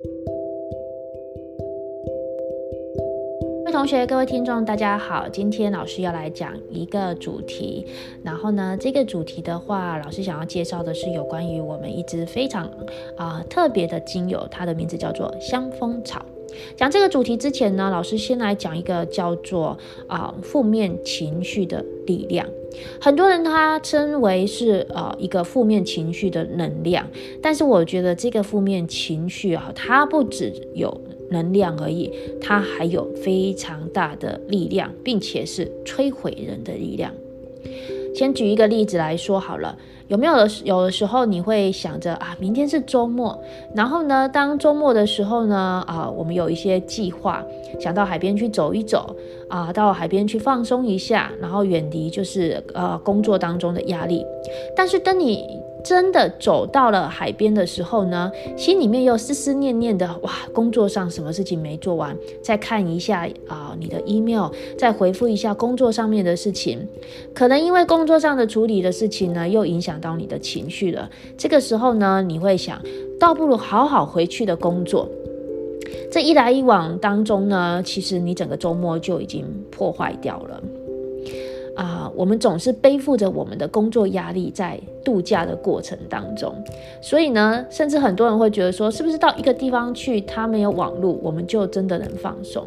各位同学、各位听众，大家好。今天老师要来讲一个主题，然后呢，这个主题的话，老师想要介绍的是有关于我们一支非常啊、特别的精油，它的名字叫做香蜂草。讲这个主题之前呢，老师先来讲一个叫做啊、负面情绪的力量。很多人他称为是呃一个负面情绪的能量，但是我觉得这个负面情绪啊，它不只有。能量而已，它还有非常大的力量，并且是摧毁人的力量。先举一个例子来说好了，有没有的有的时候你会想着啊，明天是周末，然后呢，当周末的时候呢，啊，我们有一些计划，想到海边去走一走，啊，到海边去放松一下，然后远离就是呃工作当中的压力。但是当你真的走到了海边的时候呢，心里面又思思念念的，哇，工作上什么事情没做完，再看一下啊、你的 email，再回复一下工作上面的事情，可能因为工作上的处理的事情呢，又影响到你的情绪了。这个时候呢，你会想，倒不如好好回去的工作。这一来一往当中呢，其实你整个周末就已经破坏掉了。啊、我们总是背负着我们的工作压力，在度假的过程当中，所以呢，甚至很多人会觉得说，是不是到一个地方去，它没有网络，我们就真的能放松？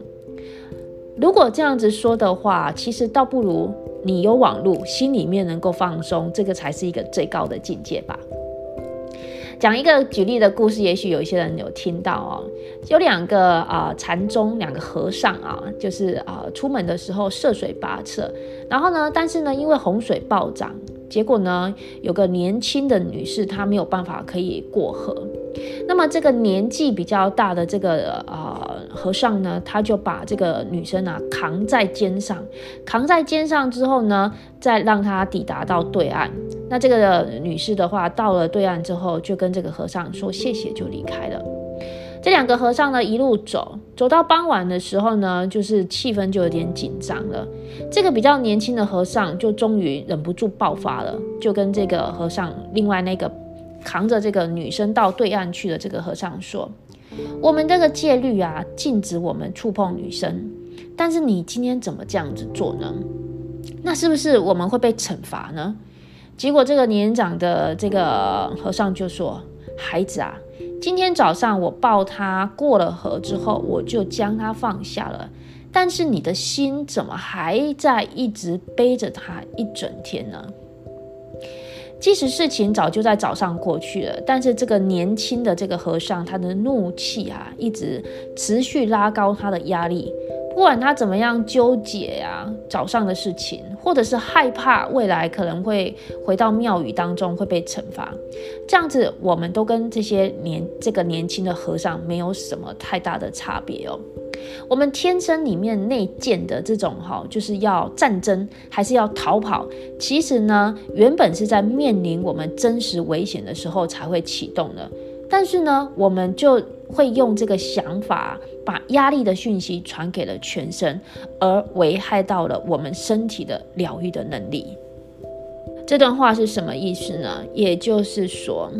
如果这样子说的话，其实倒不如你有网络，心里面能够放松，这个才是一个最高的境界吧。讲一个举例的故事，也许有一些人有听到哦。有两个啊禅宗两个和尚啊，就是啊出门的时候涉水跋涉，然后呢，但是呢，因为洪水暴涨，结果呢，有个年轻的女士她没有办法可以过河。那么这个年纪比较大的这个啊和尚呢，他就把这个女生啊扛在肩上，扛在肩上之后呢，再让她抵达到对岸。那这个女士的话，到了对岸之后，就跟这个和尚说谢谢，就离开了。这两个和尚呢，一路走，走到傍晚的时候呢，就是气氛就有点紧张了。这个比较年轻的和尚就终于忍不住爆发了，就跟这个和尚另外那个。扛着这个女生到对岸去的这个和尚说：“我们这个戒律啊，禁止我们触碰女生。但是你今天怎么这样子做呢？那是不是我们会被惩罚呢？”结果这个年长的这个和尚就说：“孩子啊，今天早上我抱他过了河之后，我就将他放下了。但是你的心怎么还在一直背着他一整天呢？”即使事情早就在早上过去了，但是这个年轻的这个和尚，他的怒气啊，一直持续拉高他的压力。不管他怎么样纠结呀、啊，早上的事情，或者是害怕未来可能会回到庙宇当中会被惩罚，这样子我们都跟这些年这个年轻的和尚没有什么太大的差别哦。我们天生里面内建的这种哈，就是要战争还是要逃跑？其实呢，原本是在面临我们真实危险的时候才会启动的。但是呢，我们就会用这个想法，把压力的讯息传给了全身，而危害到了我们身体的疗愈的能力。这段话是什么意思呢？也就是说，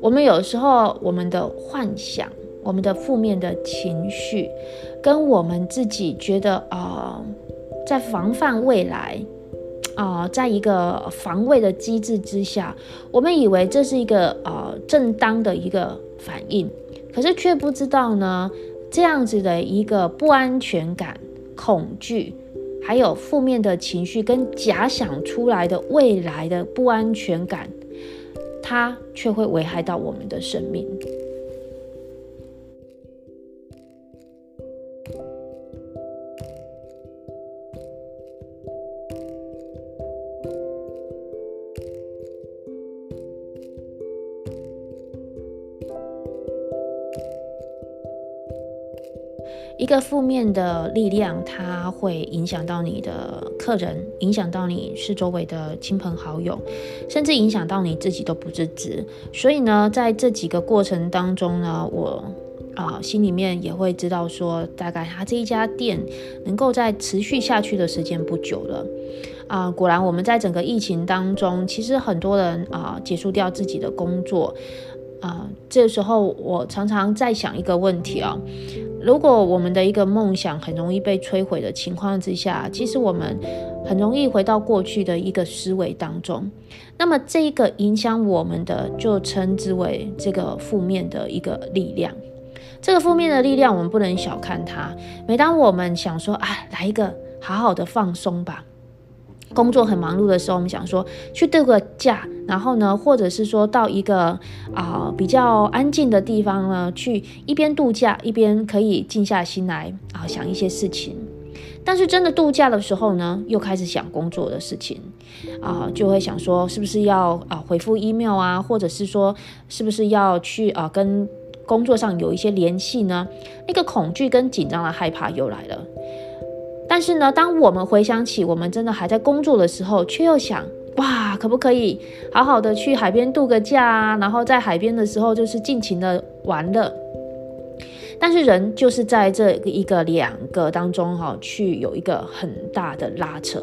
我们有时候我们的幻想。我们的负面的情绪，跟我们自己觉得啊、在防范未来啊、在一个防卫的机制之下，我们以为这是一个呃正当的一个反应，可是却不知道呢，这样子的一个不安全感、恐惧，还有负面的情绪跟假想出来的未来的不安全感，它却会危害到我们的生命。一个负面的力量，它会影响到你的客人，影响到你是周围的亲朋好友，甚至影响到你自己都不自知。所以呢，在这几个过程当中呢，我啊、心里面也会知道说，大概他这一家店能够再持续下去的时间不久了。啊、果然我们在整个疫情当中，其实很多人啊、结束掉自己的工作。啊、这时候我常常在想一个问题啊、如果我们的一个梦想很容易被摧毁的情况之下，其实我们很容易回到过去的一个思维当中。那么这一个影响我们的，就称之为这个负面的一个力量。这个负面的力量，我们不能小看它。每当我们想说啊，来一个好好的放松吧。工作很忙碌的时候，我们想说去度个假，然后呢，或者是说到一个啊、比较安静的地方呢，去一边度假一边可以静下心来啊、想一些事情。但是真的度假的时候呢，又开始想工作的事情啊、就会想说是不是要啊、回复 email 啊，或者是说是不是要去啊、跟工作上有一些联系呢？那个恐惧跟紧张的害怕又来了。但是呢，当我们回想起我们真的还在工作的时候，却又想，哇，可不可以好好的去海边度个假啊？然后在海边的时候就是尽情的玩乐。但是人就是在这一个两个当中哈，去有一个很大的拉扯。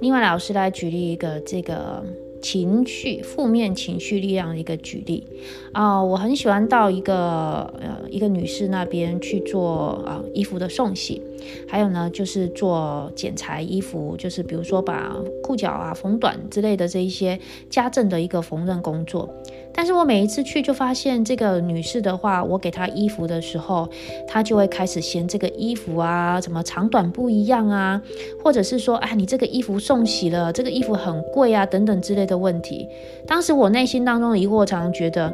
另外，老师来举例一个这个。情绪负面情绪力量的一个举例啊、我很喜欢到一个呃一个女士那边去做啊、衣服的送洗，还有呢就是做剪裁衣服，就是比如说把裤脚啊缝短之类的这一些家政的一个缝纫工作。但是我每一次去就发现这个女士的话，我给她衣服的时候，她就会开始嫌这个衣服啊，怎么长短不一样啊，或者是说，哎，你这个衣服送洗了，这个衣服很贵啊，等等之类的问题。当时我内心当中的疑惑，常常觉得，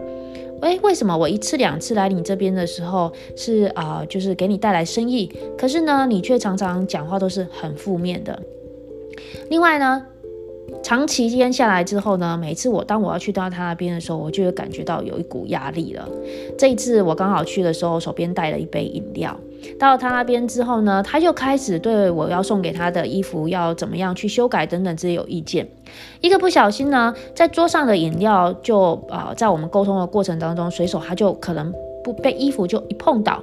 哎，为什么我一次两次来你这边的时候是啊、就是给你带来生意，可是呢，你却常常讲话都是很负面的。另外呢，长期间下来之后呢，每次我当我要去到他那边的时候，我就会感觉到有一股压力了。这一次我刚好去的时候，手边带了一杯饮料。到他那边之后呢，他就开始对我要送给他的衣服要怎么样去修改等等这些有意见。一个不小心呢，在桌上的饮料就啊、在我们沟通的过程当中，随手他就可能。不被衣服就一碰倒，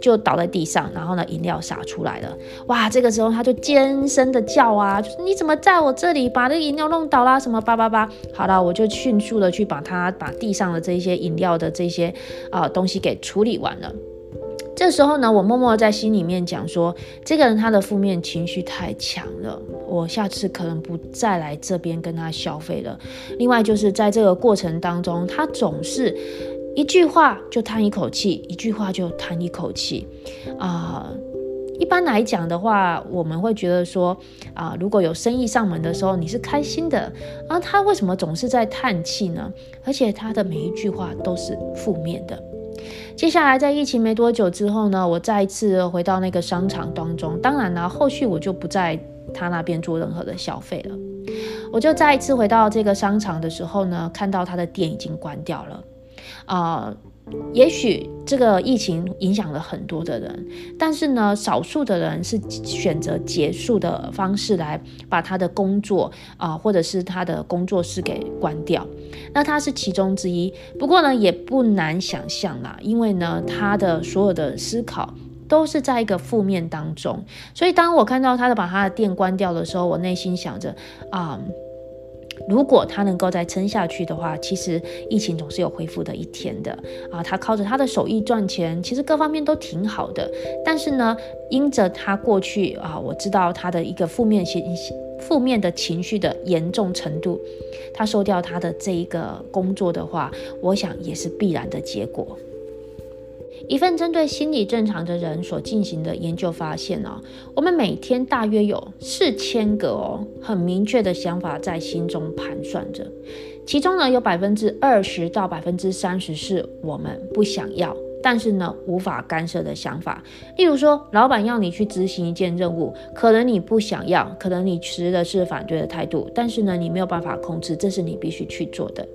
就倒在地上，然后呢，饮料洒出来了。哇，这个时候他就尖声的叫啊，就是你怎么在我这里把这饮料弄倒啦？什么叭叭叭。好了，我就迅速的去把他把地上的这些饮料的这些啊、东西给处理完了。这时候呢，我默默在心里面讲说，这个人他的负面情绪太强了，我下次可能不再来这边跟他消费了。另外就是在这个过程当中，他总是。一句话就叹一口气，一句话就叹一口气，啊、一般来讲的话，我们会觉得说，啊、如果有生意上门的时候，你是开心的，啊，他为什么总是在叹气呢？而且他的每一句话都是负面的。接下来在疫情没多久之后呢，我再一次回到那个商场当中，当然了，后续我就不在他那边做任何的消费了，我就再一次回到这个商场的时候呢，看到他的店已经关掉了。啊、也许这个疫情影响了很多的人，但是呢，少数的人是选择结束的方式来把他的工作啊、或者是他的工作室给关掉。那他是其中之一，不过呢，也不难想象啦，因为呢，他的所有的思考都是在一个负面当中，所以当我看到他的把他的店关掉的时候，我内心想着啊。如果他能够再撑下去的话，其实疫情总是有恢复的一天的啊。他靠着他的手艺赚钱，其实各方面都挺好的。但是呢，因着他过去啊，我知道他的一个负面情负面的情绪的严重程度，他收掉他的这一个工作的话，我想也是必然的结果。一份针对心理正常的人所进行的研究发现哦，我们每天大约有四千个哦很明确的想法在心中盘算着，其中呢有百分之二十到百分之三十是我们不想要，但是呢无法干涉的想法。例如说，老板要你去执行一件任务，可能你不想要，可能你持的是反对的态度，但是呢你没有办法控制，这是你必须去做的。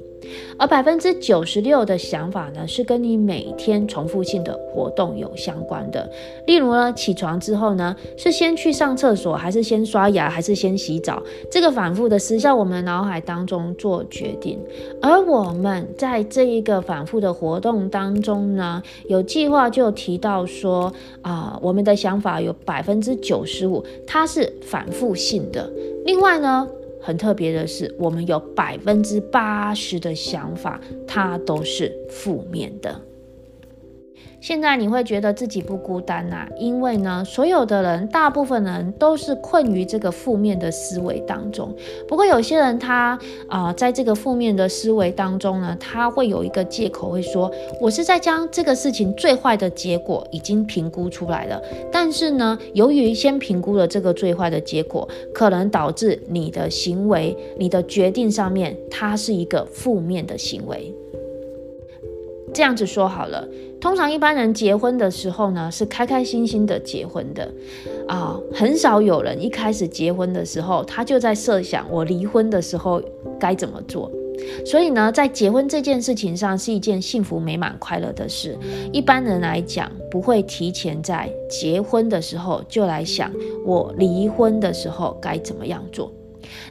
而百分之九十六的想法呢，是跟你每天重复性的活动有相关的。例如呢，起床之后呢，是先去上厕所，还是先刷牙，还是先洗澡？这个反复的思在我们脑海当中做决定。而我们在这一个反复的活动当中呢，有计划就提到说，啊、我们的想法有百分之九十五，它是反复性的。另外呢，很特别的是，我们有百分之八十的想法，它都是负面的。现在你会觉得自己不孤单呐、啊，因为呢，所有的人，大部分人都是困于这个负面的思维当中。不过有些人他啊、在这个负面的思维当中呢，他会有一个借口，会说我是在将这个事情最坏的结果已经评估出来了。但是呢，由于先评估了这个最坏的结果，可能导致你的行为、你的决定上面，它是一个负面的行为。这样子说好了。通常一般人结婚的时候呢，是开开心心的结婚的，啊、很少有人一开始结婚的时候，他就在设想我离婚的时候该怎么做。所以呢，在结婚这件事情上是一件幸福美满快乐的事。一般人来讲，不会提前在结婚的时候就来想我离婚的时候该怎么样做。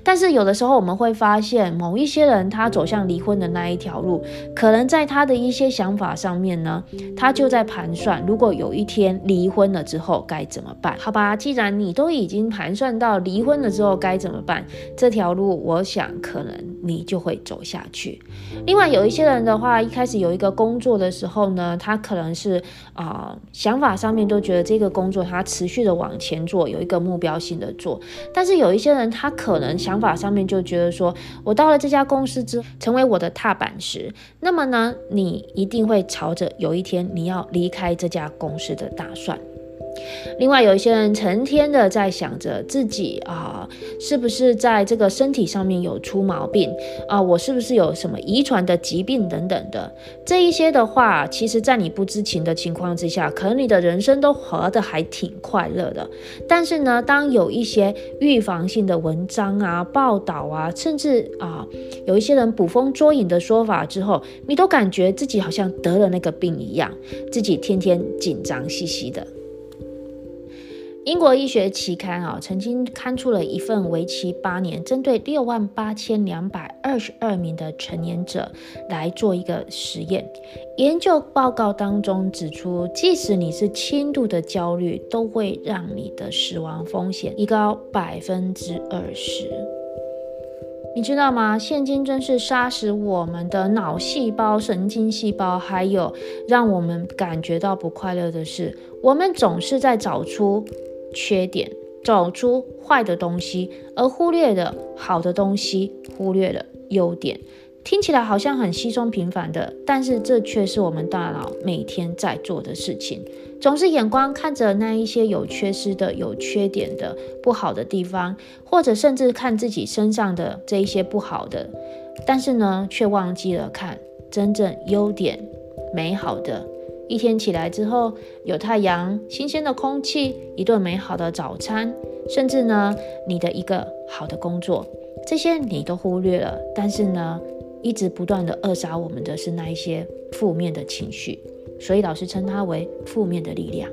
但是有的时候我们会发现，某一些人他走向离婚的那一条路，可能在他的一些想法上面呢，他就在盘算，如果有一天离婚了之后该怎么办？好吧，既然你都已经盘算到离婚了之后该怎么办，这条路我想可能你就会走下去。另外有一些人的话，一开始有一个工作的时候呢，他可能是啊、想法上面都觉得这个工作他持续的往前做，有一个目标性的做，但是有一些人他可能。想法上面就觉得说，我到了这家公司之，成为我的踏板时，那么呢，你一定会朝着有一天你要离开这家公司的打算。另外，有一些人成天的在想着自己啊，是不是在这个身体上面有出毛病啊？我是不是有什么遗传的疾病等等的？这一些的话，其实在你不知情的情况之下，可能你的人生都活得还挺快乐的。但是呢，当有一些预防性的文章啊、报道啊，甚至啊，有一些人捕风捉影的说法之后，你都感觉自己好像得了那个病一样，自己天天紧张兮兮的。英国医学期刊啊，曾经刊出了一份为期八年，针对六万八千两百二十二名的成年者来做一个实验。研究报告当中指出，即使你是轻度的焦虑，都会让你的死亡风险提高百分之二十。你知道吗？现今真是杀死我们的脑细胞、神经细胞，还有让我们感觉到不快乐的是，我们总是在找出。缺点，找出坏的东西，而忽略了好的东西，忽略了优点。听起来好像很稀松平凡的，但是这却是我们大脑每天在做的事情。总是眼光看着那一些有缺失的、有缺点的、不好的地方，或者甚至看自己身上的这一些不好的，但是呢，却忘记了看真正优点、美好的。一天起来之后，有太阳、新鲜的空气、一顿美好的早餐，甚至呢，你的一个好的工作，这些你都忽略了。但是呢，一直不断的扼杀我们的是那一些负面的情绪，所以老师称它为负面的力量。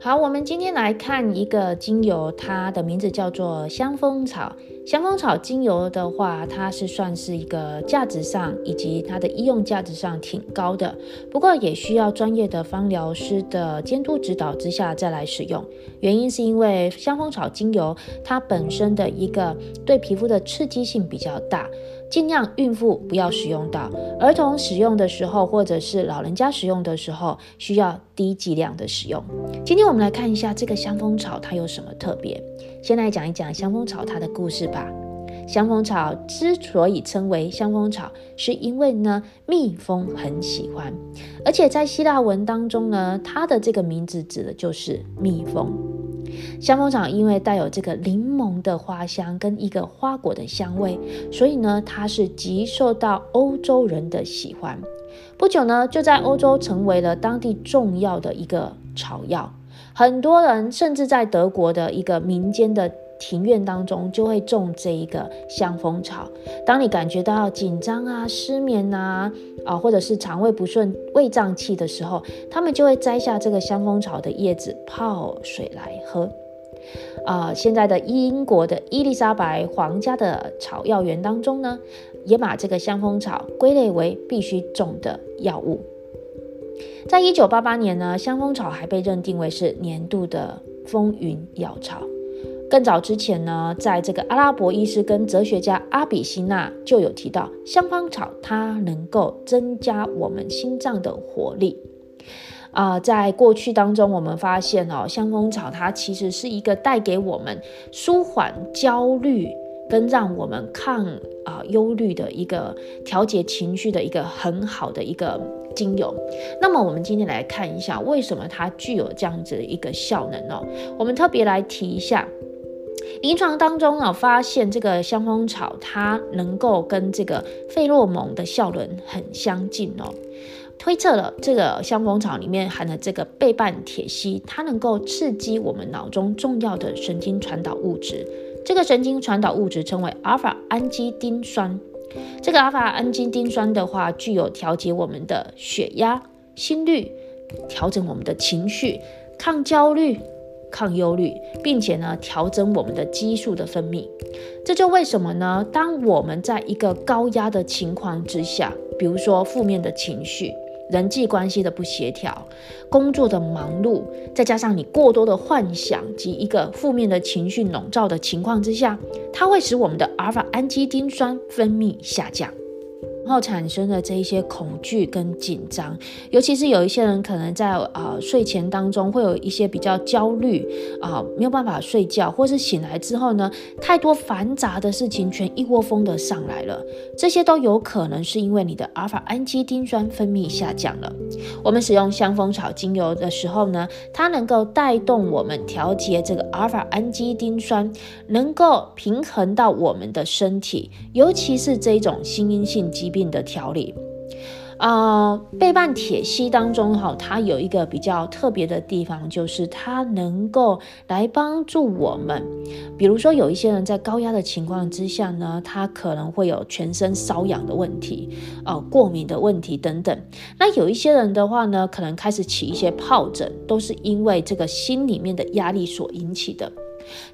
好，我们今天来看一个精油，它的名字叫做香蜂草。香蜂草精油的话，它是算是一个价值上以及它的医用价值上挺高的，不过也需要专业的芳疗师的监督指导之下再来使用。原因是因为香蜂草精油它本身的一个对皮肤的刺激性比较大。尽量孕妇不要使用到，儿童使用的时候，或者是老人家使用的时候，需要低剂量的使用。今天我们来看一下这个香蜂草它有什么特别。先来讲一讲香蜂草它的故事吧。香蜂草之所以称为香蜂草，是因为呢蜜蜂很喜欢，而且在希腊文当中呢，它的这个名字指的就是蜜蜂。香蜂草因为带有这个柠檬的花香跟一个花果的香味，所以呢，它是极受到欧洲人的喜欢。不久呢，就在欧洲成为了当地重要的一个草药。很多人甚至在德国的一个民间的庭院当中就会种这一个香蜂草。当你感觉到紧张啊、失眠啊，啊，或者是肠胃不顺、胃胀气的时候，他们就会摘下这个香蜂草的叶子泡水来喝。啊、现在的英国的伊丽莎白皇家的草药园当中呢，也把这个香蜂草归类为必须种的药物。在一九八八年呢，香蜂草还被认定为是年度的风云药草。更早之前呢，在这个阿拉伯医师跟哲学家阿比西纳就有提到，香蜂草它能够增加我们心脏的活力。啊、在过去当中，我们发现哦，香蜂草它其实是一个带给我们舒缓焦虑跟让我们抗啊、忧虑的一个调节情绪的一个很好的一个精油。那么，我们今天来看一下，为什么它具有这样子的一个效能哦？我们特别来提一下，临床当中啊，发现这个香蜂草它能够跟这个费洛蒙的效能很相近哦。推测了这个香蜂草里面含的这个倍半萜烯，它能够刺激我们脑中重要的神经传导物质。这个神经传导物质称为阿尔法氨基丁酸。这个阿尔法氨基丁酸的话，具有调节我们的血压、心率，调整我们的情绪、抗焦虑、抗忧虑，并且呢，调整我们的激素的分泌。这就为什么呢？当我们在一个高压的情况之下，比如说负面的情绪。人际关系的不协调，工作的忙碌，再加上你过多的幻想及一个负面的情绪笼罩的情况之下，它会使我们的阿尔法氨基丁酸分泌下降。然后产生的这一些恐惧跟紧张，尤其是有一些人可能在啊、睡前当中会有一些比较焦虑啊、没有办法睡觉，或是醒来之后呢，太多繁杂的事情全一窝蜂的上来了，这些都有可能是因为你的阿尔法氨基丁酸分泌下降了。我们使用香蜂草精油的时候呢，它能够带动我们调节这个阿尔法氨基丁酸，能够平衡到我们的身体，尤其是这种心因性疾病。的调理，啊、呃，倍半萜烯当中哈，它有一个比较特别的地方，就是它能够来帮助我们。比如说，有一些人在高压的情况之下呢，他可能会有全身瘙痒的问题，呃，过敏的问题等等。那有一些人的话呢，可能开始起一些疱疹，都是因为这个心里面的压力所引起的。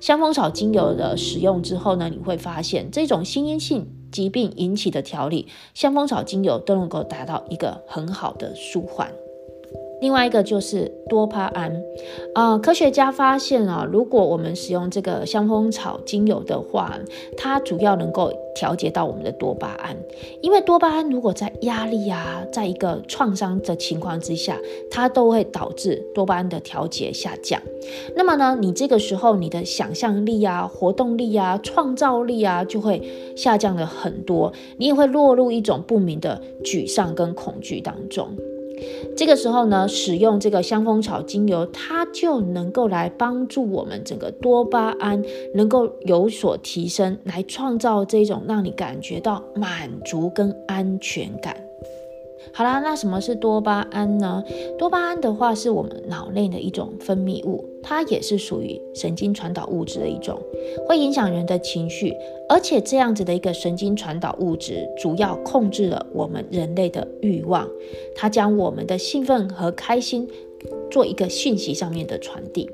香蜂草精油的使用之后呢，你会发现这种心因性疾病引起的调理，香蜂草精油都能够达到一个很好的舒缓。另外一个就是多巴胺，啊、科学家发现啊，如果我们使用这个香蜂草精油的话，它主要能够调节到我们的多巴胺，因为多巴胺如果在压力啊，在一个创伤的情况之下，它都会导致多巴胺的调节下降。那么呢，你这个时候你的想象力啊、活动力啊、创造力啊，就会下降了很多，你也会落入一种不明的沮丧跟恐惧当中。这个时候呢，使用这个香蜂草精油，它就能够来帮助我们整个多巴胺能够有所提升，来创造这种让你感觉到满足跟安全感。好啦，那什么是多巴胺呢？多巴胺的话是我们脑内的一种分泌物，它也是属于神经传导物质的一种，会影响人的情绪，而且这样子的一个神经传导物质，主要控制了我们人类的欲望，它将我们的兴奋和开心做一个讯息上面的传递。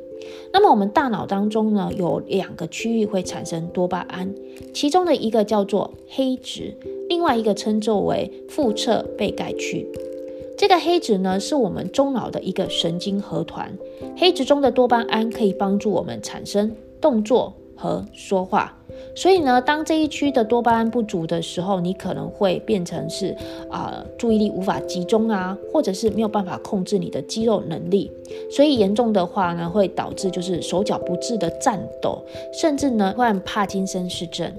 那么我们大脑当中呢，有两个区域会产生多巴胺，其中的一个叫做黑质。另外一个称作为腹侧被盖区，这个黑质呢，是我们中脑的一个神经核团。黑质中的多巴胺可以帮助我们产生动作和说话。所以呢，当这一区的多巴胺不足的时候，你可能会变成是啊、注意力无法集中啊，或者是没有办法控制你的肌肉能力。所以严重的话呢，会导致就是手脚不自的颤抖，甚至呢患帕金森氏症。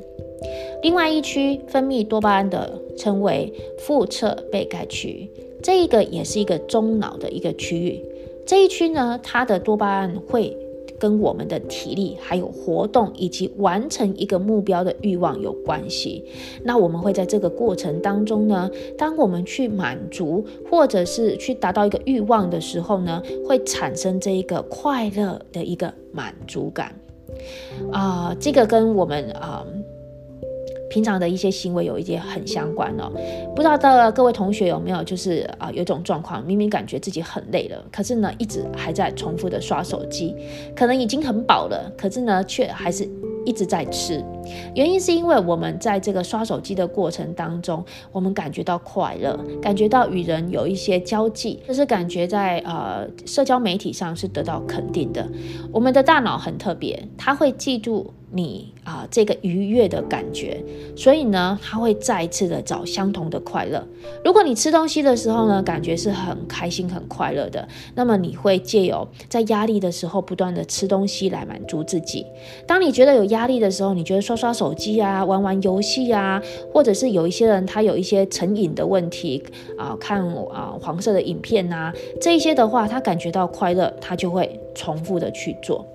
另外一区分泌多巴胺的称为腹侧被盖区，这一个也是一个中脑的一个区域。这一区呢，它的多巴胺会跟我们的体力、还有活动以及完成一个目标的欲望有关系。那我们会在这个过程当中呢，当我们去满足或者是去达到一个欲望的时候呢，会产生这一个快乐的一个满足感。啊、这个跟我们啊。平常的一些行为有一些很相关哦，不知道的各位同学有没有就是啊、有一种状况，明明感觉自己很累了，可是呢一直还在重复的刷手机，可能已经很饱了，可是呢却还是一直在吃。原因是因为我们在这个刷手机的过程当中，我们感觉到快乐，感觉到与人有一些交际，就是感觉在呃社交媒体上是得到肯定的。我们的大脑很特别，它会记住。你啊、这个愉悦的感觉，所以呢，他会再一次的找相同的快乐。如果你吃东西的时候呢，感觉是很开心、很快乐的，那么你会借由在压力的时候不断的吃东西来满足自己。当你觉得有压力的时候，你觉得刷刷手机啊、玩玩游戏啊，或者是有一些人他有一些成瘾的问题啊、看啊、黄色的影片啊，这些的话，他感觉到快乐，他就会重复的去做。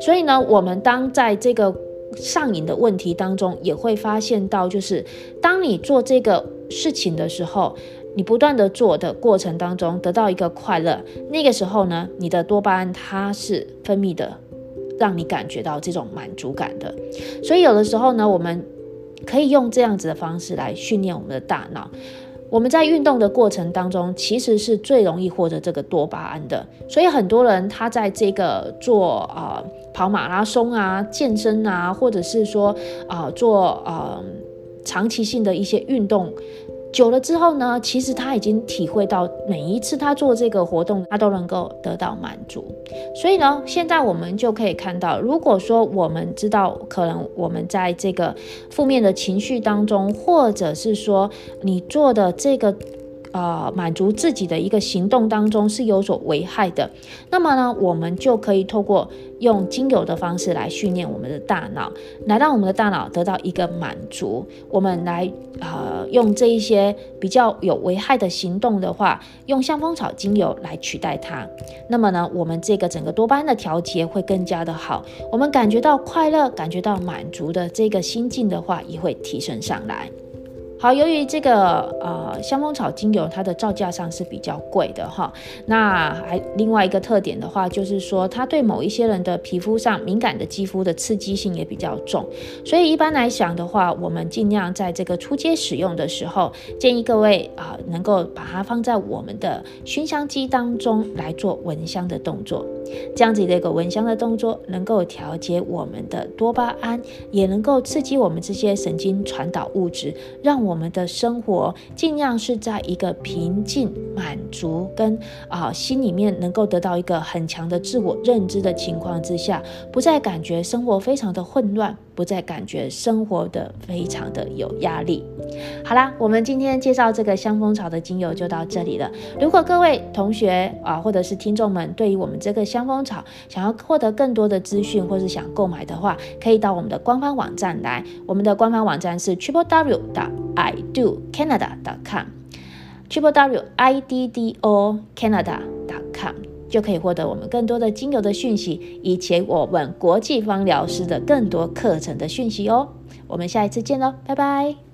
所以呢，我们当在这个上瘾的问题当中，也会发现到，就是当你做这个事情的时候，你不断的做的过程当中得到一个快乐，那个时候呢，你的多巴胺它是分泌的，让你感觉到这种满足感的。所以有的时候呢，我们可以用这样子的方式来训练我们的大脑。我们在运动的过程当中，其实是最容易获得这个多巴胺的。所以很多人他在这个做啊、跑马拉松啊、健身啊，或者是说啊、做啊长期性的一些运动。久了之后呢，其实他已经体会到每一次他做这个活动，他都能够得到满足。所以呢，现在我们就可以看到，如果说我们知道可能我们在这个负面的情绪当中，或者是说你做的这个。呃，满足自己的一个行动当中是有所危害的，那么呢，我们就可以透过用精油的方式来训练我们的大脑，来让我们的大脑得到一个满足。我们来呃，用这一些比较有危害的行动的话，用香蜂草精油来取代它。那么呢，我们这个整个多巴胺的调节会更加的好，我们感觉到快乐、感觉到满足的这个心境的话，也会提升上来。好，由于这个呃香蜂草精油它的造价上是比较贵的哈，那还另外一个特点的话，就是说它对某一些人的皮肤上敏感的肌肤的刺激性也比较重，所以一般来讲的话，我们尽量在这个初阶使用的时候，建议各位啊、能够把它放在我们的熏香机当中来做闻香的动作。这样子的一个闻香的动作，能够调节我们的多巴胺，也能够刺激我们这些神经传导物质，让我我们的生活尽量是在一个平静、满足跟啊、心里面能够得到一个很强的自我认知的情况之下，不再感觉生活非常的混乱。不再感觉生活的非常的有压力。好啦，我们今天介绍这个香蜂草的精油就到这里了。如果各位同学啊，或者是听众们，对于我们这个香蜂草想要获得更多的资讯，或是想购买的话，可以到我们的官方网站来。我们的官方网站是 triple w 的 i do canada dot com，triple w i d d o canada dot com。就可以获得我们更多的精油的讯息，以及我们国际芳疗师的更多课程的讯息哦。我们下一次见喽，拜拜。